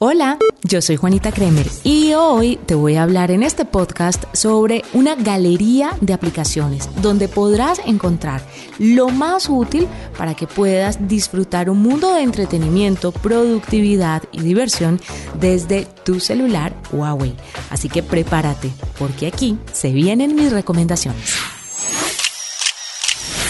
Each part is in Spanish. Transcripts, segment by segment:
Hola, yo soy Juanita Kremer y hoy te voy a hablar en este podcast sobre una galería de aplicaciones donde podrás encontrar lo más útil para que puedas disfrutar un mundo de entretenimiento, productividad y diversión desde tu celular Huawei. Así que prepárate porque aquí se vienen mis recomendaciones.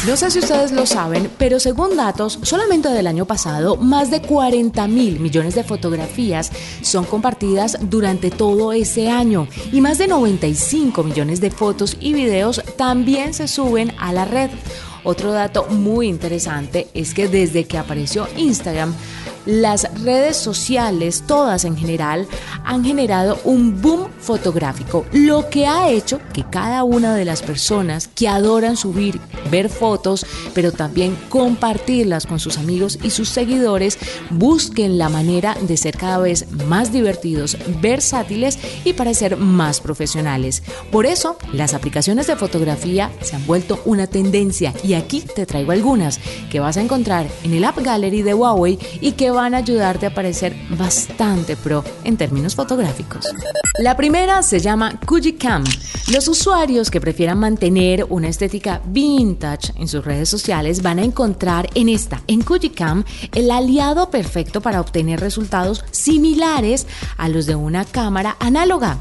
No sé si ustedes lo saben, pero según datos, solamente del año pasado, más de 40 mil millones de fotografías son compartidas durante todo ese año y más de 95 millones de fotos y videos también se suben a la red. Otro dato muy interesante es que desde que apareció Instagram, las redes sociales, todas en general, han generado un boom fotográfico, lo que ha hecho que cada una de las personas que adoran subir, ver fotos, pero también compartirlas con sus amigos y sus seguidores, busquen la manera de ser cada vez más divertidos, versátiles y parecer más profesionales. Por eso, las aplicaciones de fotografía se han vuelto una tendencia y aquí te traigo algunas que vas a encontrar en el App Gallery de Huawei y que van a ayudarte a parecer bastante pro en términos fotográficos. La primera se llama Cam. Los usuarios que prefieran mantener una estética vintage en sus redes sociales van a encontrar en esta, en Cam, el aliado perfecto para obtener resultados similares a los de una cámara análoga.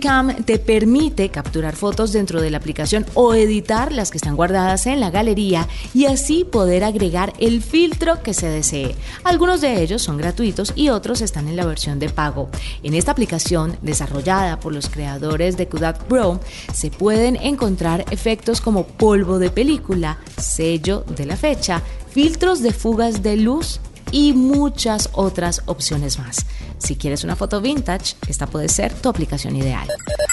Cam te permite capturar fotos dentro de la aplicación o editar las que están guardadas en la galería y así poder agregar el filtro que se desee. Algunos de ellos son gratuitos y otros están en la versión de pago. En esta aplicación, desarrollada por los creadores de Kodak Pro, se pueden encontrar efectos como polvo de película, sello de la fecha, filtros de fugas de luz y muchas otras opciones más. Si quieres una foto vintage, esta puede ser tu aplicación ideal.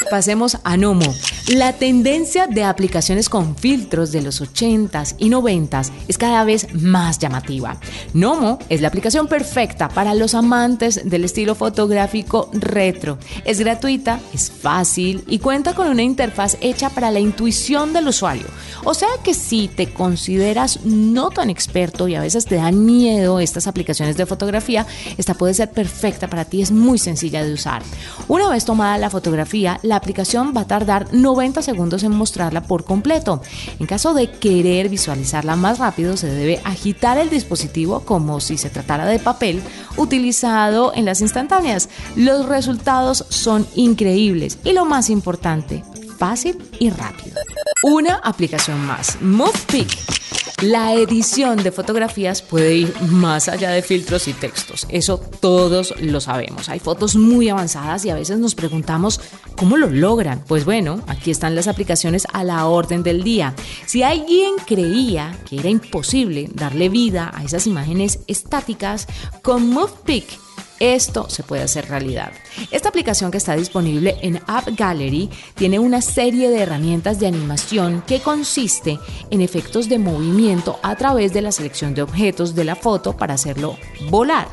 Pasemos a Nomo. La tendencia de aplicaciones con filtros de los 80s y 90s es cada vez más llamativa. Nomo es la aplicación perfecta para los amantes del estilo fotográfico retro. Es gratuita, es fácil y cuenta con una interfaz hecha para la intuición del usuario. O sea que si te consideras no tan experto y a veces te dan miedo estas aplicaciones de fotografía, esta puede ser perfecta para ti, es muy sencilla de usar. Una vez tomada la fotografía, la aplicación va a tardar 90 segundos en mostrarla por completo. En caso de querer visualizarla más rápido, se debe agitar el dispositivo como si se tratara de papel utilizado en las instantáneas. Los resultados son increíbles y lo más importante, fácil y rápido. Una aplicación más, MovePick la edición de fotografías puede ir más allá de filtros y textos. Eso todos lo sabemos. Hay fotos muy avanzadas y a veces nos preguntamos cómo lo logran. Pues bueno, aquí están las aplicaciones a la orden del día. Si alguien creía que era imposible darle vida a esas imágenes estáticas, con MovePick esto se puede hacer realidad. Esta aplicación que está disponible en App Gallery tiene una serie de herramientas de animación que consiste en efectos de movimiento a través de la selección de objetos de la foto para hacerlo volar,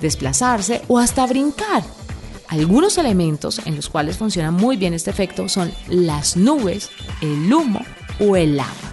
desplazarse o hasta brincar. Algunos elementos en los cuales funciona muy bien este efecto son las nubes, el humo o el agua.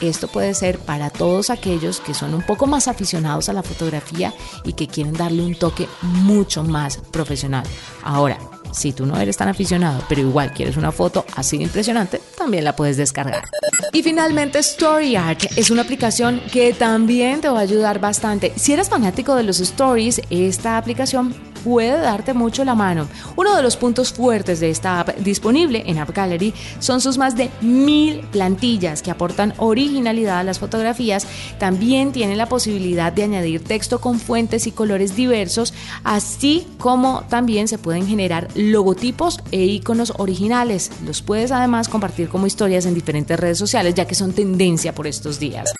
Esto puede ser para todos aquellos que son un poco más aficionados a la fotografía y que quieren darle un toque mucho más profesional. Ahora, si tú no eres tan aficionado, pero igual quieres una foto así de impresionante, también la puedes descargar. Y finalmente, StoryArt es una aplicación que también te va a ayudar bastante. Si eres fanático de los stories, esta aplicación puede darte mucho la mano. Uno de los puntos fuertes de esta app disponible en App Gallery son sus más de mil plantillas que aportan originalidad a las fotografías. También tiene la posibilidad de añadir texto con fuentes y colores diversos, así como también se pueden generar logotipos e iconos originales. Los puedes además compartir como historias en diferentes redes sociales, ya que son tendencia por estos días.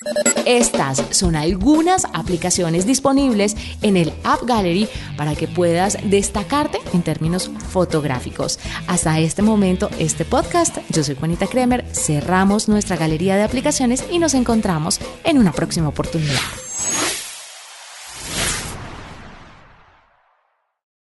Estas son algunas aplicaciones disponibles en el App Gallery para que puedas destacarte en términos fotográficos. Hasta este momento, este podcast, yo soy Juanita Kremer, cerramos nuestra galería de aplicaciones y nos encontramos en una próxima oportunidad.